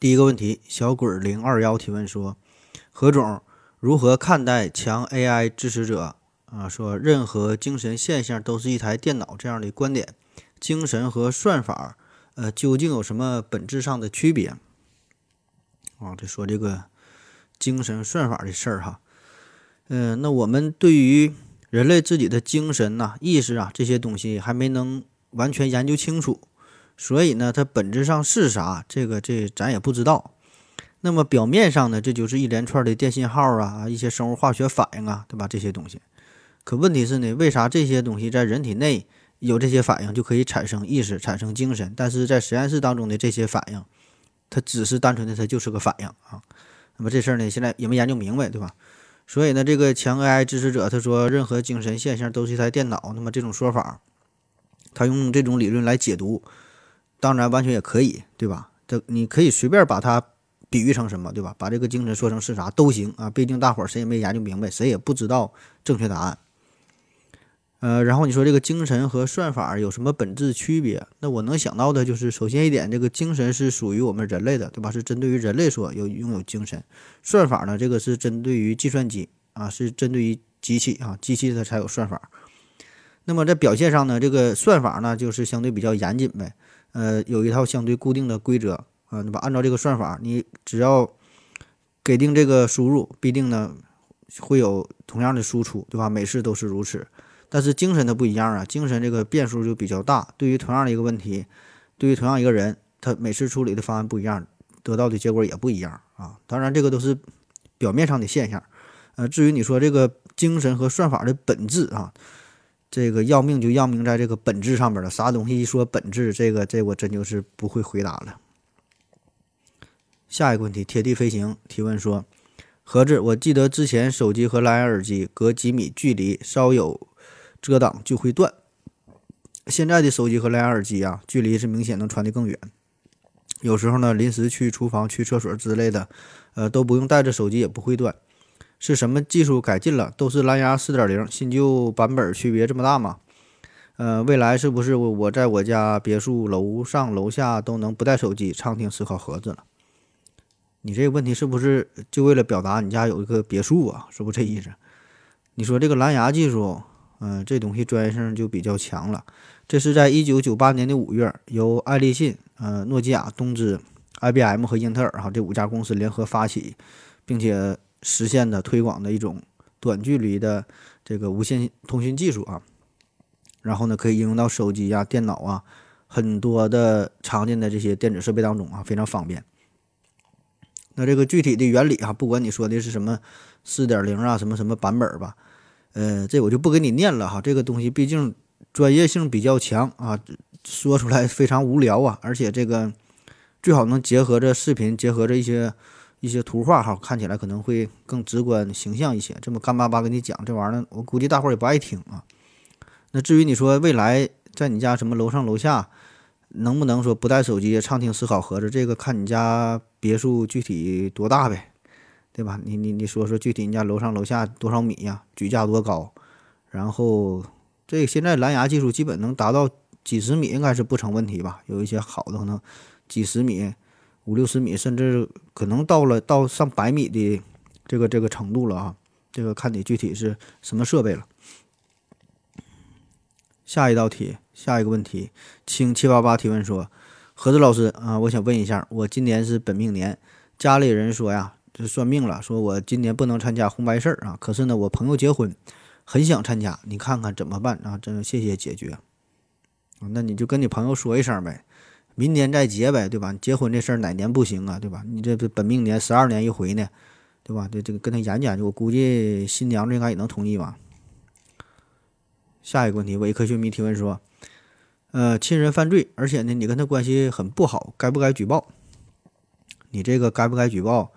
第一个问题，小鬼零二幺提问说：何总如何看待强 AI 支持者啊说任何精神现象都是一台电脑这样的观点？精神和算法，呃，究竟有什么本质上的区别？啊，这说这个精神算法的事儿哈。嗯，那我们对于人类自己的精神呐、意识啊这些东西还没能完全研究清楚，所以呢，它本质上是啥，这个这咱也不知道。那么表面上呢，这就是一连串的电信号啊，一些生物化学反应啊，对吧？这些东西。可问题是呢，为啥这些东西在人体内有这些反应就可以产生意识、产生精神，但是在实验室当中的这些反应，它只是单纯的它就是个反应啊？那么这事儿呢，现在也没研究明白，对吧？所以呢，这个强 AI 支持者他说，任何精神现象都是一台电脑。那么这种说法，他用这种理论来解读，当然完全也可以，对吧？这你可以随便把它比喻成什么，对吧？把这个精神说成是啥都行啊。毕竟大伙儿谁也没研究明白，谁也不知道正确答案。呃，然后你说这个精神和算法有什么本质区别？那我能想到的就是，首先一点，这个精神是属于我们人类的，对吧？是针对于人类所有拥有精神。算法呢，这个是针对于计算机啊，是针对于机器啊，机器它才有算法。那么在表现上呢，这个算法呢，就是相对比较严谨呗，呃，有一套相对固定的规则啊，对吧？按照这个算法，你只要给定这个输入，必定呢会有同样的输出，对吧？每次都是如此。但是精神它不一样啊，精神这个变数就比较大。对于同样的一个问题，对于同样一个人，他每次处理的方案不一样，得到的结果也不一样啊。当然，这个都是表面上的现象。呃，至于你说这个精神和算法的本质啊，这个要命就要命在这个本质上面了。啥东西一说本质，这个这我真就是不会回答了。下一个问题，贴地飞行提问说：盒子，我记得之前手机和蓝牙耳机隔几米距离稍有。遮挡就会断。现在的手机和蓝牙耳机啊，距离是明显能传得更远。有时候呢，临时去厨房、去厕所之类的，呃，都不用带着手机也不会断。是什么技术改进了？都是蓝牙四点零，新旧版本区别这么大吗？呃，未来是不是我我在我家别墅楼上楼下都能不带手机畅听思考盒子了？你这个问题是不是就为了表达你家有一个别墅啊？是不是这意思？你说这个蓝牙技术？嗯，这东西专业性就比较强了。这是在一九九八年的五月，由爱立信、呃、诺基亚、东芝、IBM 和英特尔哈这五家公司联合发起，并且实现的推广的一种短距离的这个无线通讯技术啊。然后呢，可以应用到手机啊、电脑啊很多的常见的这些电子设备当中啊，非常方便。那这个具体的原理啊，不管你说的是什么四点零啊，什么什么版本吧。呃，这我就不给你念了哈，这个东西毕竟专业性比较强啊，说出来非常无聊啊，而且这个最好能结合着视频，结合着一些一些图画哈，看起来可能会更直观形象一些。这么干巴巴跟你讲这玩意儿，我估计大伙儿也不爱听啊。那至于你说未来在你家什么楼上楼下能不能说不带手机畅听思考盒子，这个看你家别墅具体多大呗。对吧？你你你说说具体，你家楼上楼下多少米呀？举架多高？然后这现在蓝牙技术基本能达到几十米，应该是不成问题吧？有一些好的可能几十米、五六十米，甚至可能到了到上百米的这个这个程度了啊！这个看你具体是什么设备了。下一道题，下一个问题，请七八八提问说：何子老师啊，我想问一下，我今年是本命年，家里人说呀。这算命了，说我今年不能参加红白事儿啊。可是呢，我朋友结婚，很想参加，你看看怎么办啊？真谢谢解决。那你就跟你朋友说一声呗，明年再结呗，对吧？结婚这事儿哪年不行啊，对吧？你这本命年十二年一回呢，对吧？这这个跟他研究研究，我估计新娘子应该也能同意吧。下一个问题，伪科学迷提问说，呃，亲人犯罪，而且呢，你跟他关系很不好，该不该举报？你这个该不该举报，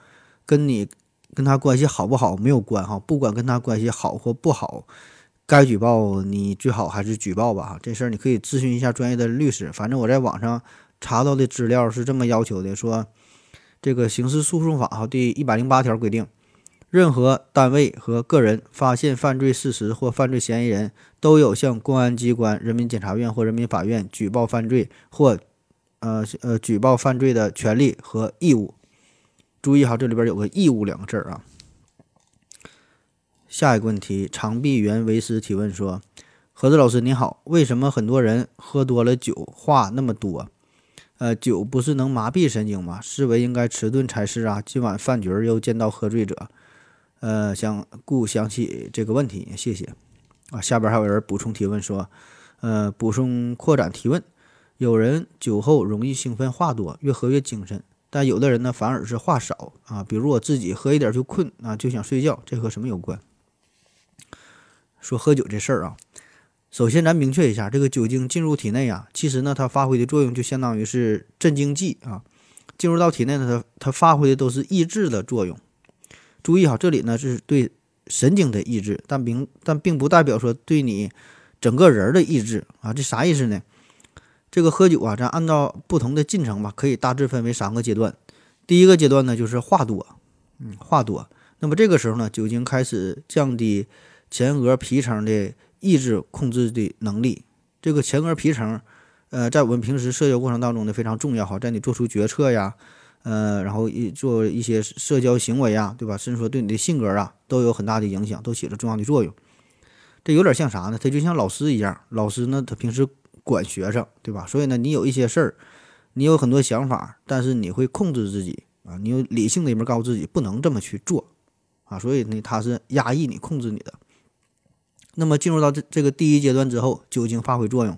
跟你跟他关系好不好没有关哈。不管跟他关系好或不好，该举报你最好还是举报吧。这事儿你可以咨询一下专业的律师。反正我在网上查到的资料是这么要求的，说这个刑事诉讼法哈第一百零八条规定。任何单位和个人发现犯罪事实或犯罪嫌疑人，都有向公安机关、人民检察院或人民法院举报犯罪或，呃呃举报犯罪的权利和义务。注意哈，这里边有个“义务”两个字啊。下一个问题，长臂猿为师提问说：“何子老师你好，为什么很多人喝多了酒话那么多？呃，酒不是能麻痹神经吗？思维应该迟钝才是啊。今晚饭局又见到喝醉者。”呃，想故想起这个问题，谢谢啊。下边还有人补充提问说，呃，补充扩展提问，有人酒后容易兴奋话多，越喝越精神，但有的人呢反而是话少啊。比如我自己喝一点就困啊，就想睡觉，这和什么有关？说喝酒这事儿啊，首先咱明确一下，这个酒精进入体内啊，其实呢它发挥的作用就相当于是镇静剂啊，进入到体内呢，它它发挥的都是抑制的作用。注意哈，这里呢是对神经的抑制，但并但并不代表说对你整个人的抑制啊。这啥意思呢？这个喝酒啊，咱按照不同的进程吧，可以大致分为三个阶段。第一个阶段呢，就是话多，嗯，话多。那么这个时候呢，酒精开始降低前额皮层的抑制控制的能力。这个前额皮层，呃，在我们平时社交过程当中呢非常重要哈，在你做出决策呀。呃，然后一做一些社交行为啊，对吧？甚至说对你的性格啊，都有很大的影响，都起了重要的作用。这有点像啥呢？他就像老师一样，老师呢，他平时管学生，对吧？所以呢，你有一些事儿，你有很多想法，但是你会控制自己啊，你有理性的一面告诉自己不能这么去做啊，所以呢，他是压抑你、控制你的。那么进入到这这个第一阶段之后，酒精发挥作用。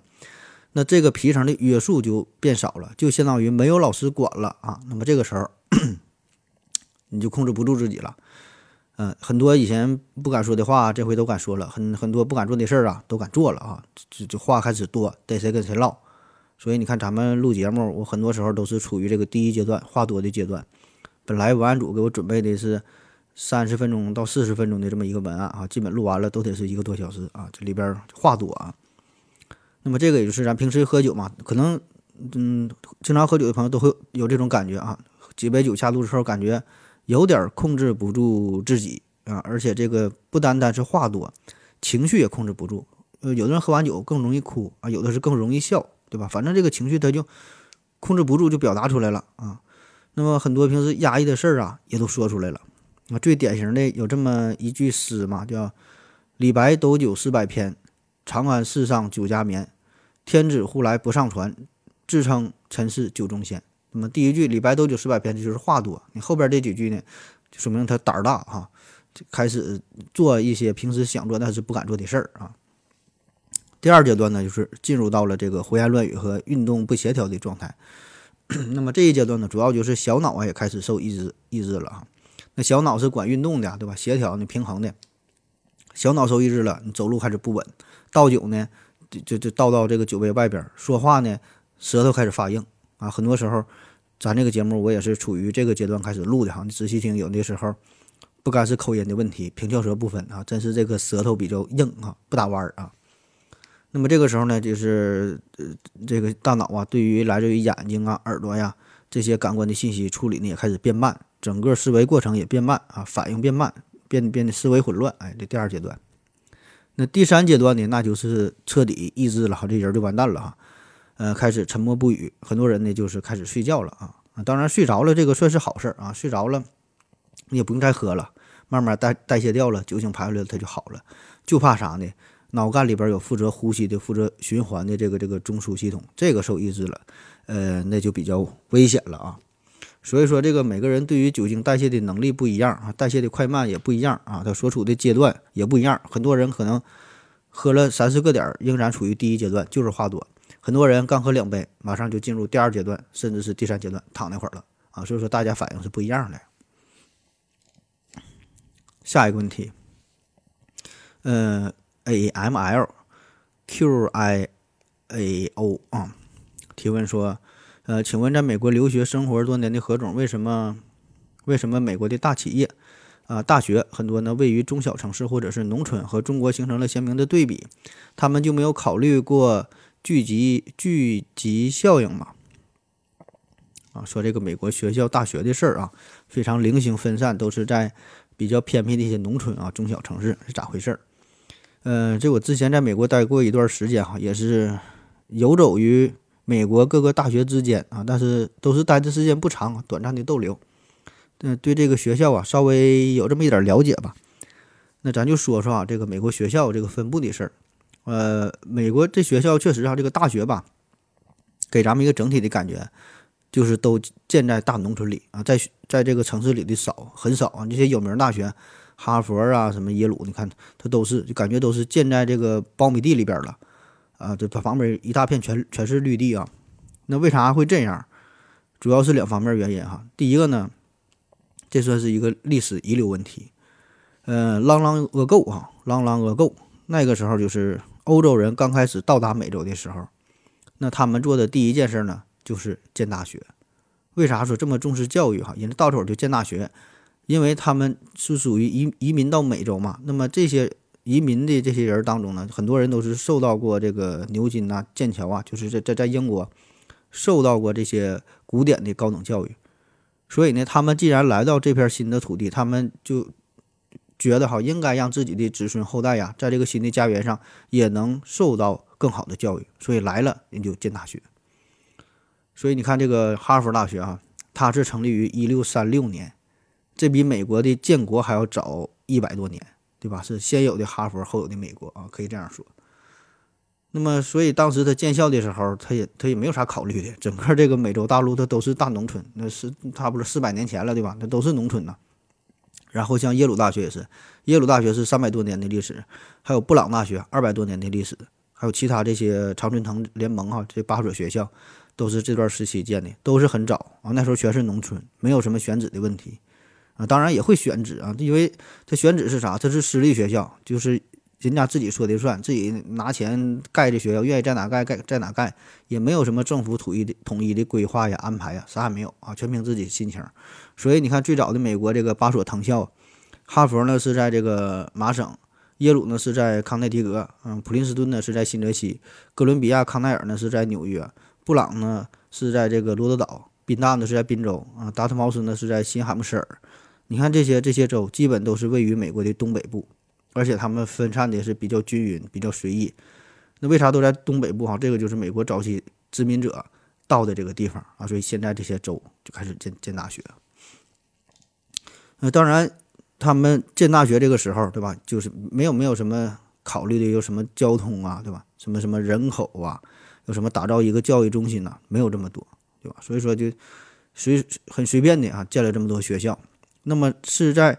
那这个皮层的约束就变少了，就相当于没有老师管了啊。那么这个时候，你就控制不住自己了。嗯，很多以前不敢说的话，这回都敢说了；很很多不敢做的事儿啊，都敢做了啊。这这话开始多，逮谁跟谁唠。所以你看，咱们录节目，我很多时候都是处于这个第一阶段，话多的阶段。本来文案组给我准备的是三十分钟到四十分钟的这么一个文案啊，基本录完了都得是一个多小时啊。这里边话多啊。那么这个也就是咱平时喝酒嘛，可能嗯，经常喝酒的朋友都会有这种感觉啊，几杯酒下肚之后，感觉有点控制不住自己啊，而且这个不单单是话多，情绪也控制不住。呃，有的人喝完酒更容易哭啊，有的是更容易笑，对吧？反正这个情绪他就控制不住，就表达出来了啊。那么很多平时压抑的事儿啊，也都说出来了。啊，最典型的有这么一句诗嘛，叫“李白斗酒诗百篇”。长安市上酒家眠，天子呼来不上船，自称臣是酒中仙。那么第一句李白斗酒诗百篇，就是话多。你后边这几句呢，就说明他胆儿大哈，就开始做一些平时想做但是不敢做的事儿啊。第二阶段呢，就是进入到了这个胡言乱语和运动不协调的状态。那么这一阶段呢，主要就是小脑啊也开始受抑制抑制了啊。那小脑是管运动的，对吧？协调你，平衡的。小脑受抑制了，你走路开始不稳。倒酒呢，就就就倒到这个酒杯外边。说话呢，舌头开始发硬啊。很多时候，咱这个节目我也是处于这个阶段开始录的哈。你仔细听，有的时候不该是口音的问题，平翘舌不分啊，真是这个舌头比较硬啊，不打弯儿啊。那么这个时候呢，就是这个大脑啊，对于来自于眼睛啊、耳朵呀这些感官的信息处理呢，也开始变慢，整个思维过程也变慢啊，反应变慢，变变得思维混乱。哎，这第二阶段。那第三阶段呢，那就是彻底抑制了哈，这人就完蛋了哈，呃，开始沉默不语，很多人呢就是开始睡觉了啊，当然睡着了这个算是好事啊，睡着了你也不用再喝了，慢慢代代谢掉了，酒精排出来它就好了，就怕啥呢？脑干里边有负责呼吸的、负责循环的这个这个中枢系统，这个受抑制了，呃，那就比较危险了啊。所以说，这个每个人对于酒精代谢的能力不一样啊，代谢的快慢也不一样啊，他所处的阶段也不一样。很多人可能喝了三四个点，仍然处于第一阶段，就是话多；很多人刚喝两杯，马上就进入第二阶段，甚至是第三阶段，躺那会儿了啊。所以说，大家反应是不一样的。下一个问题，呃，A M L Q I A O 啊，提问说。呃，请问在美国留学生活多年的何总，为什么为什么美国的大企业啊大学很多呢位于中小城市或者是农村，和中国形成了鲜明的对比？他们就没有考虑过聚集聚集效应吗？啊，说这个美国学校大学的事儿啊，非常零星分散，都是在比较偏僻的一些农村啊、中小城市是咋回事儿？嗯，这我之前在美国待过一段时间哈，也是游走于美国各个大学之间啊，但是都是待的时间不长，短暂的逗留。嗯，对这个学校啊，稍微有这么一点了解吧。那咱就说说啊，这个美国学校这个分布的事儿。呃，美国这学校确实啊，这个大学吧，给咱们一个整体的感觉。就是都建在大农村里啊，在在这个城市里的少很少啊。这些有名大学，哈佛啊，什么耶鲁，你看它都是就感觉都是建在这个苞米地里边了啊。这旁边一大片全全是绿地啊。那为啥会这样？主要是两方面原因哈。第一个呢，这算是一个历史遗留问题。呃，long long ago 啊，long long ago，那个时候就是欧洲人刚开始到达美洲的时候，那他们做的第一件事呢？就是建大学，为啥说这么重视教育哈？人家到手就建大学，因为他们是属于移移民到美洲嘛。那么这些移民的这些人当中呢，很多人都是受到过这个牛津呐、剑桥啊，就是在在在英国受到过这些古典的高等教育。所以呢，他们既然来到这片新的土地，他们就觉得哈，应该让自己的子孙后代呀，在这个新的家园上也能受到更好的教育。所以来了，人就建大学。所以你看，这个哈佛大学啊，它是成立于一六三六年，这比美国的建国还要早一百多年，对吧？是先有的哈佛，后有的美国啊，可以这样说。那么，所以当时他建校的时候，他也他也没有啥考虑的，整个这个美洲大陆它都是大农村，那是差不多四百年前了，对吧？那都是农村呢。然后像耶鲁大学也是，耶鲁大学是三百多年的历史，还有布朗大学二百多年的历史，还有其他这些常春藤联盟哈这八所学校。都是这段时期建的，都是很早啊。那时候全是农村，没有什么选址的问题啊。当然也会选址啊，因为他选址是啥？它是私立学校，就是人家自己说的算，自己拿钱盖的学校，愿意在哪盖盖在哪盖，也没有什么政府统一的统一的规划呀、安排呀，啥也没有啊，全凭自己心情。所以你看，最早的美国这个八所藤校，哈佛呢是在这个麻省，耶鲁呢是在康奈狄格，嗯，普林斯顿呢是在新泽西，哥伦比亚康奈尔呢是在纽约。布朗呢是在这个罗德岛，宾大呢是在宾州啊，达特茅斯呢是在新罕布什尔。你看这些这些州基本都是位于美国的东北部，而且他们分散的是比较均匀、比较随意。那为啥都在东北部哈？这个就是美国早期殖民者到的这个地方啊，所以现在这些州就开始建建大学。那当然，他们建大学这个时候，对吧？就是没有没有什么考虑的，有什么交通啊，对吧？什么什么人口啊？有什么打造一个教育中心呢？没有这么多，对吧？所以说就随很随便的啊，建了这么多学校。那么是在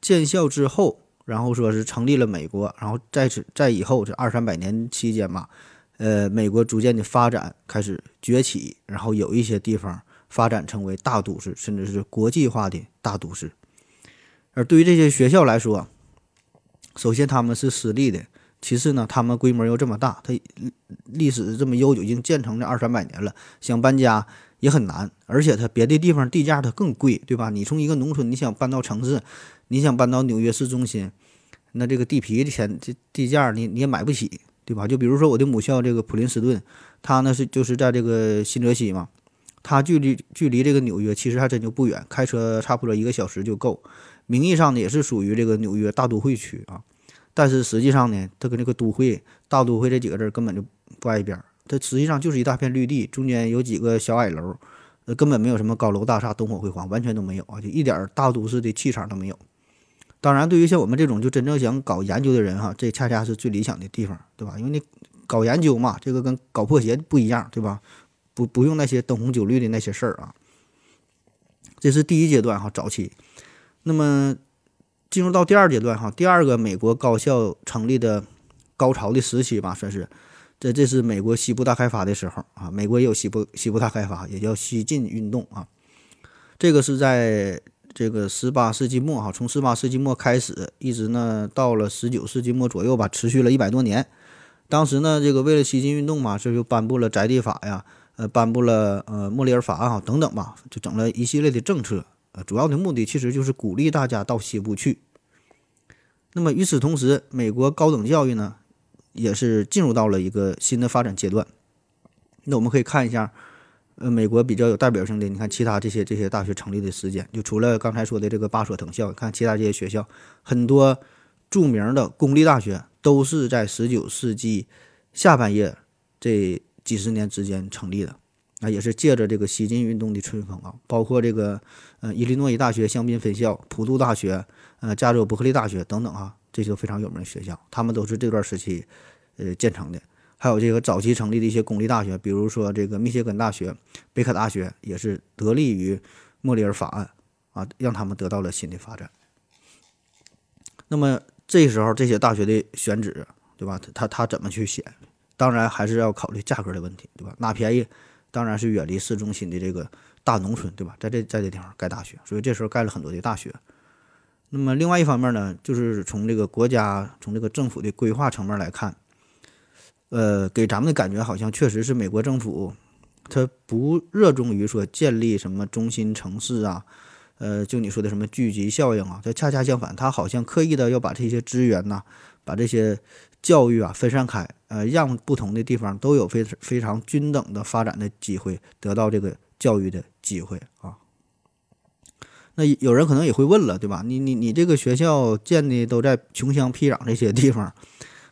建校之后，然后说是成立了美国，然后在此在以后这二三百年期间嘛，呃，美国逐渐的发展开始崛起，然后有一些地方发展成为大都市，甚至是国际化的大都市。而对于这些学校来说，首先他们是私立的。其次呢，他们规模又这么大，它历史这么悠久，已经建成这二三百年了，想搬家也很难。而且它别的地方地价它更贵，对吧？你从一个农村你想搬到城市，你想搬到纽约市中心，那这个地皮的钱这地价你你也买不起，对吧？就比如说我的母校这个普林斯顿，它呢是就是在这个新泽西嘛，它距离距离这个纽约其实还真就不远，开车差不多一个小时就够。名义上呢也是属于这个纽约大都会区啊。但是实际上呢，它跟这个都会、大都会这几个字根本就不挨边儿。它实际上就是一大片绿地，中间有几个小矮楼，呃，根本没有什么高楼大厦、灯火辉煌，完全都没有啊，就一点大都市的气场都没有。当然，对于像我们这种就真正想搞研究的人哈，这恰恰是最理想的地方，对吧？因为你搞研究嘛，这个跟搞破鞋不一样，对吧？不不用那些灯红酒绿的那些事儿啊。这是第一阶段哈，早期。那么。进入到第二阶段哈，第二个美国高校成立的高潮的时期吧，算是这这是美国西部大开发的时候啊。美国也有西部西部大开发，也叫西进运动啊。这个是在这个十八世纪末哈，从十八世纪末开始，一直呢到了十九世纪末左右吧，持续了一百多年。当时呢，这个为了西进运动嘛，这就颁布了宅地法呀，呃，颁布了呃莫里尔法案哈等等吧，就整了一系列的政策。主要的目的其实就是鼓励大家到西部去。那么与此同时，美国高等教育呢，也是进入到了一个新的发展阶段。那我们可以看一下，呃，美国比较有代表性的，你看其他这些这些大学成立的时间，就除了刚才说的这个八所藤校，看其他这些学校，很多著名的公立大学都是在十九世纪下半叶这几十年之间成立的。啊，也是借着这个西进运动的春风啊，包括这个呃伊利诺伊大学香槟分校、普渡大学、呃加州伯克利大学等等啊，这些非常有名的学校，他们都是这段时期呃建成的。还有这个早期成立的一些公立大学，比如说这个密歇根大学、北卡大学，也是得力于莫里尔法案啊，让他们得到了新的发展。那么这时候这些大学的选址，对吧？他他怎么去选？当然还是要考虑价格的问题，对吧？哪便宜？当然是远离市中心的这个大农村，对吧？在这在这地方盖大学，所以这时候盖了很多的大学。那么另外一方面呢，就是从这个国家、从这个政府的规划层面来看，呃，给咱们的感觉好像确实是美国政府它不热衷于说建立什么中心城市啊，呃，就你说的什么聚集效应啊，它恰恰相反，它好像刻意的要把这些资源呐，把这些。教育啊，分散开，呃，让不同的地方都有非非常均等的发展的机会，得到这个教育的机会啊。那有人可能也会问了，对吧？你你你这个学校建的都在穷乡僻壤这些地方，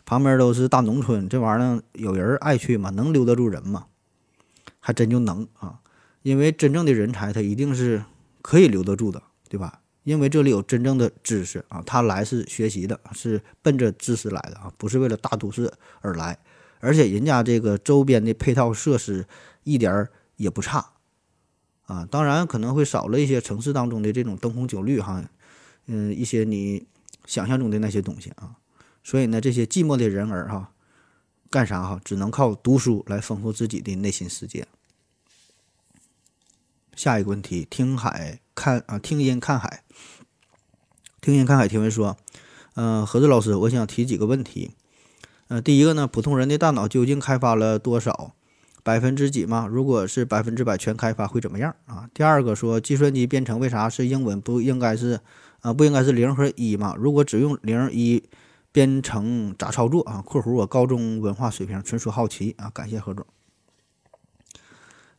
旁边都是大农村，这玩意儿有人爱去吗？能留得住人吗？还真就能啊，因为真正的人才他一定是可以留得住的，对吧？因为这里有真正的知识啊，他来是学习的，是奔着知识来的啊，不是为了大都市而来。而且人家这个周边的配套设施一点儿也不差啊，当然可能会少了一些城市当中的这种灯红酒绿哈，嗯，一些你想象中的那些东西啊。所以呢，这些寂寞的人儿哈，干啥哈？只能靠读书来丰富自己的内心世界。下一个问题，听海看啊，听音看海。听音看海提问说：“嗯，何子老师，我想提几个问题。呃，第一个呢，普通人的大脑究竟开发了多少？百分之几吗？如果是百分之百全开发会怎么样啊？第二个说，计算机编程为啥是英文？不应该是啊？不应该是零和一吗？如果只用零一编程咋操作啊？（括弧我高中文化水平，纯属好奇啊。）感谢何总。”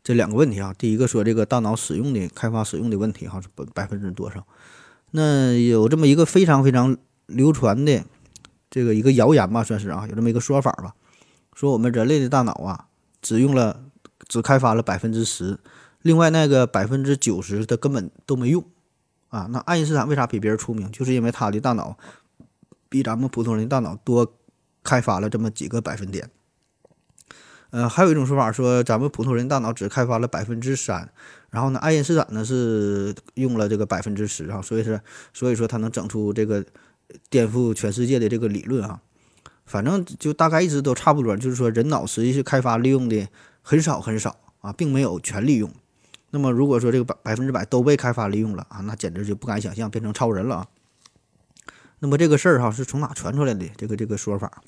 这两个问题啊，第一个说这个大脑使用的开发使用的问题哈，是百百分之多少？那有这么一个非常非常流传的这个一个谣言吧，算是啊，有这么一个说法吧，说我们人类的大脑啊，只用了只开发了百分之十，另外那个百分之九十的根本都没用啊。那爱因斯坦为啥比别人出名？就是因为他的大脑比咱们普通人的大脑多开发了这么几个百分点。呃，还有一种说法说，咱们普通人大脑只开发了百分之三，然后呢，爱因斯坦呢是用了这个百分之十啊，所以是所以说他能整出这个颠覆全世界的这个理论啊。反正就大概一直都差不多，就是说人脑实际是开发利用的很少很少啊，并没有全利用。那么如果说这个百百分之百都被开发利用了啊，那简直就不敢想象变成超人了啊。那么这个事儿哈是从哪传出来的？这个这个说法？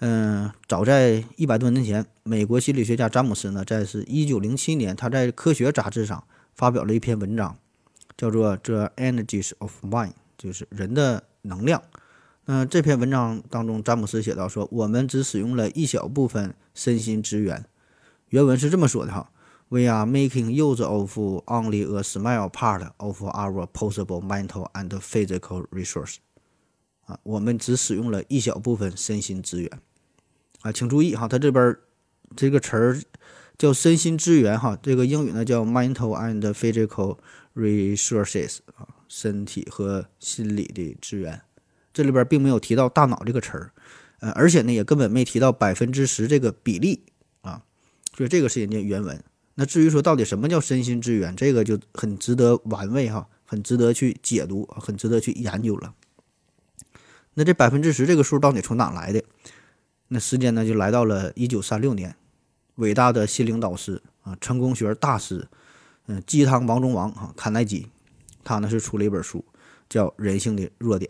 嗯，早在一百多年前，美国心理学家詹姆斯呢，在是一九零七年，他在《科学》杂志上发表了一篇文章，叫做《The Energies of Mind》，就是人的能量。那这篇文章当中，詹姆斯写道说：“我们只使用了一小部分身心资源。”原文是这么说的哈：“We are making use of only a small part of our possible mental and physical resource。”啊，我们只使用了一小部分身心资源。啊，请注意哈，它这边这个词儿叫身心资源哈，这个英语呢叫 mental and physical resources 啊，身体和心理的资源。这里边并没有提到大脑这个词儿，呃，而且呢也根本没提到百分之十这个比例啊，所以这个是人家原文。那至于说到底什么叫身心资源，这个就很值得玩味哈，很值得去解读，很值得去研究了。那这百分之十这个数到底从哪来的？那时间呢，就来到了一九三六年，伟大的心灵导师啊，成功学大师，嗯，鸡汤王中王啊，卡耐基，他呢是出了一本书，叫《人性的弱点》，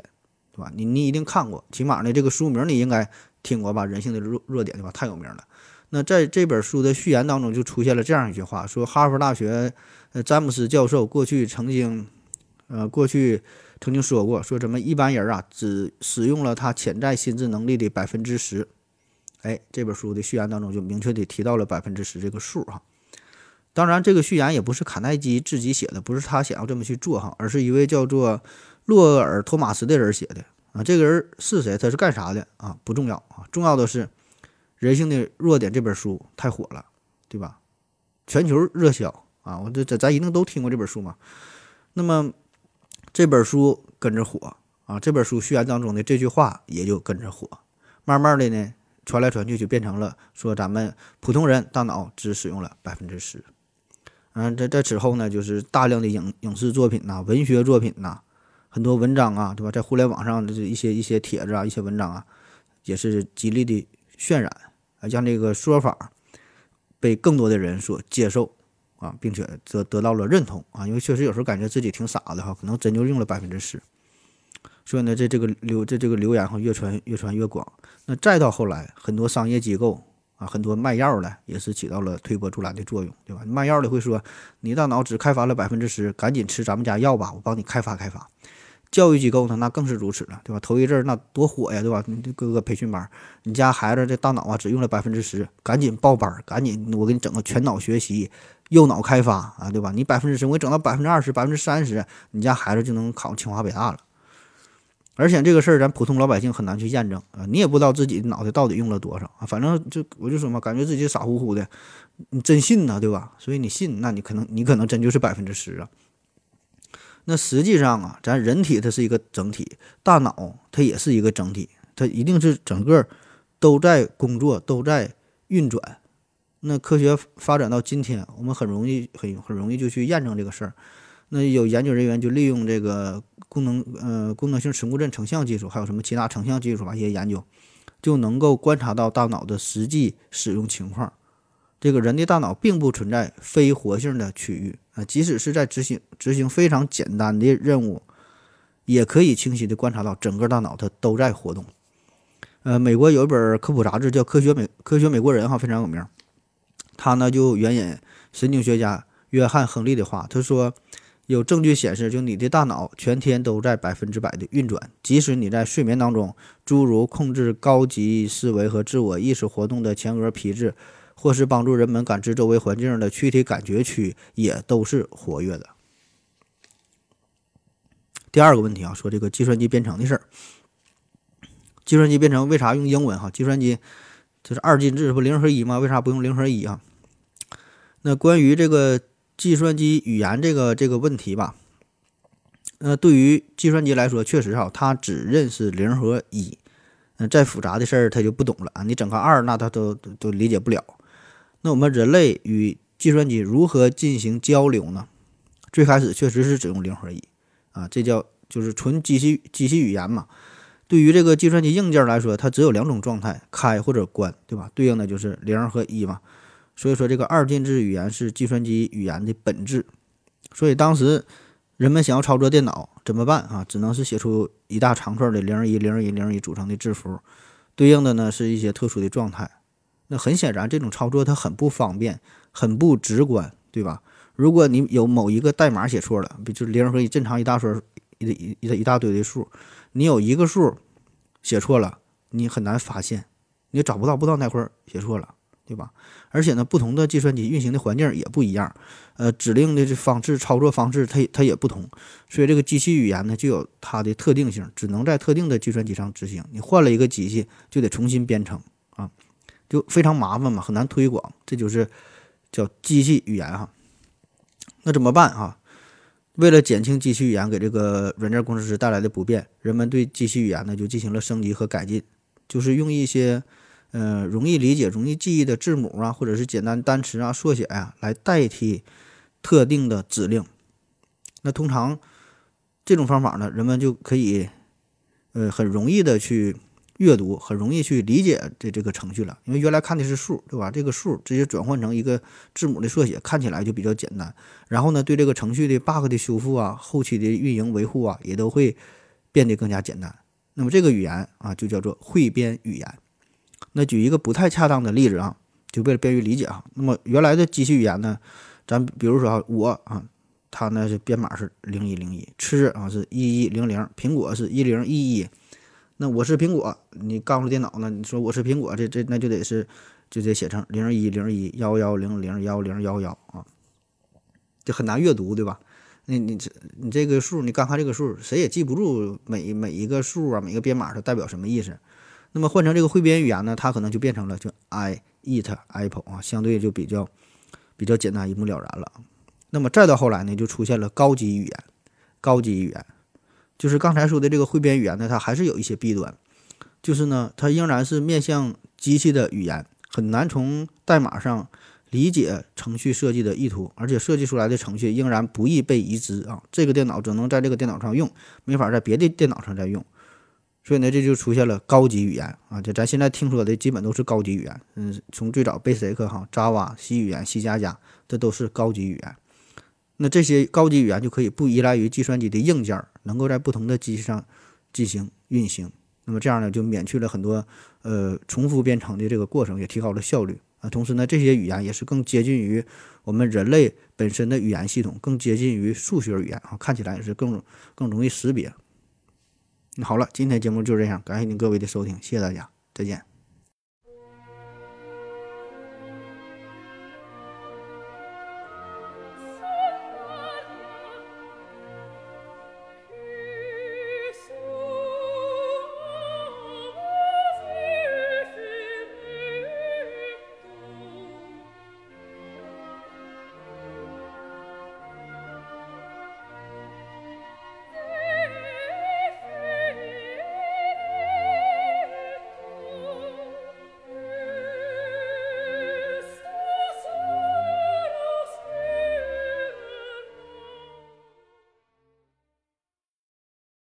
对吧？你你一定看过，起码呢这个书名你应该听过吧，《人性的弱弱点》，对吧？太有名了。那在这本书的序言当中就出现了这样一句话，说哈佛大学呃詹姆斯教授过去曾经，呃过去曾经说过，说咱们一般人啊只使用了他潜在心智能力的百分之十。哎，这本书的序言当中就明确的提到了百分之十这个数哈。当然，这个序言也不是卡耐基自己写的，不是他想要这么去做哈，而是一位叫做洛尔·托马斯的人写的啊。这个人是谁？他是干啥的啊？不重要啊，重要的是《人性的弱点》这本书太火了，对吧？全球热销啊！我这这咱一定都听过这本书嘛。那么这本书跟着火啊，这本书序言当中的这句话也就跟着火，慢慢的呢，传来传去就变成了说咱们普通人大脑只使用了百分之十。嗯，在在此后呢，就是大量的影影视作品呐、文学作品呐，很多文章啊，对吧？在互联网上的这一些一些帖子啊、一些文章啊，也是极力的渲染啊，让这个说法被更多的人所接受啊，并且得得到了认同啊。因为确实有时候感觉自己挺傻的哈，可能真就用了百分之十，所以呢，这这个流这这个流言哈越传越传越广。那再到后来，很多商业机构。啊，很多卖药的也是起到了推波助澜的作用，对吧？卖药的会说，你大脑只开发了百分之十，赶紧吃咱们家药吧，我帮你开发开发。教育机构呢，那更是如此了，对吧？头一阵儿那多火呀，对吧？你各个培训班，你家孩子这大脑啊只用了百分之十，赶紧报班，赶紧我给你整个全脑学习、右脑开发啊，对吧？你百分之十，我给整到百分之二十、百分之三十，你家孩子就能考清华北大了。而且这个事儿，咱普通老百姓很难去验证啊，你也不知道自己脑袋到底用了多少啊。反正就我就说嘛，感觉自己傻乎乎的，你真信呢，对吧？所以你信，那你可能你可能真就是百分之十啊。那实际上啊，咱人体它是一个整体，大脑它也是一个整体，它一定是整个都在工作，都在运转。那科学发展到今天，我们很容易很很容易就去验证这个事儿。那有研究人员就利用这个功能呃功能性磁共振成像技术，还有什么其他成像技术吧，一些研究就能够观察到大脑的实际使用情况。这个人的大脑并不存在非活性的区域啊，即使是在执行执行非常简单的任务，也可以清晰的观察到整个大脑它都在活动。呃，美国有一本科普杂志叫《科学美科学美国人》哈，非常有名。他呢就援引神经学家约翰亨利的话，他说。有证据显示，就你的大脑全天都在百分之百的运转，即使你在睡眠当中，诸如控制高级思维和自我意识活动的前额皮质，或是帮助人们感知周围环境的躯体感觉区，也都是活跃的。第二个问题啊，说这个计算机编程的事儿。计算机编程为啥用英文？哈，计算机就是二进制，不零和一吗？为啥不用零和一啊？那关于这个。计算机语言这个这个问题吧，呃，对于计算机来说，确实哈，它只认识零和一，嗯，再复杂的事儿它就不懂了啊。你整个二，那它都都理解不了。那我们人类与计算机如何进行交流呢？最开始确实是只用零和一啊，这叫就是纯机器机器语言嘛。对于这个计算机硬件来说，它只有两种状态，开或者关，对吧？对应的就是零和一嘛。所以说，这个二进制语言是计算机语言的本质。所以当时人们想要操作电脑怎么办啊？只能是写出一大长串的零一零一零一组成的字符，对应的呢是一些特殊的状态。那很显然，这种操作它很不方便，很不直观，对吧？如果你有某一个代码写错了，比如零和一正常一大串一一一一大堆的数，你有一个数写错了，你很难发现，你找不到，不知道哪块写错了。对吧？而且呢，不同的计算机运行的环境也不一样，呃，指令的这方式、操作方式，它它也不同，所以这个机器语言呢，就有它的特定性，只能在特定的计算机上执行。你换了一个机器，就得重新编程啊，就非常麻烦嘛，很难推广。这就是叫机器语言哈。那怎么办啊？为了减轻机器语言给这个软件工程师带来的不便，人们对机器语言呢就进行了升级和改进，就是用一些。呃，容易理解、容易记忆的字母啊，或者是简单单词啊、缩写呀，来代替特定的指令。那通常这种方法呢，人们就可以呃很容易的去阅读，很容易去理解这这个程序了。因为原来看的是数，对吧？这个数直接转换成一个字母的缩写，看起来就比较简单。然后呢，对这个程序的 bug 的修复啊，后期的运营维护啊，也都会变得更加简单。那么这个语言啊，就叫做汇编语言。那举一个不太恰当的例子啊，就为了便于理解啊。那么原来的机器语言呢，咱比如说啊，我啊，它呢是编码是零一零一，吃啊是一一零零，苹果是一零一一。那我是苹果，你告诉电脑呢？你说我是苹果，这这那就得是就得写成零一零一幺幺零零幺零幺幺啊，就很难阅读，对吧？那你这你这个数，你刚看这个数，谁也记不住每每一个数啊，每个编码它代表什么意思。那么换成这个汇编语言呢，它可能就变成了就 I eat apple 啊，相对就比较比较简单一目了然了。那么再到后来呢，就出现了高级语言，高级语言。就是刚才说的这个汇编语言呢，它还是有一些弊端，就是呢，它仍然是面向机器的语言，很难从代码上理解程序设计的意图，而且设计出来的程序仍然不易被移植啊。这个电脑只能在这个电脑上用，没法在别的电脑上再用，所以呢，这就出现了高级语言啊。就咱现在听说的基本都是高级语言，嗯，从最早 Basic 哈、Java、C 语言、C 加加，这都是高级语言。那这些高级语言就可以不依赖于计算机的硬件，能够在不同的机器上进行运行。那么这样呢，就免去了很多呃重复编程的这个过程，也提高了效率啊。同时呢，这些语言也是更接近于我们人类本身的语言系统，更接近于数学语言啊，看起来也是更更容易识别。那好了，今天节目就这样，感谢您各位的收听，谢谢大家，再见。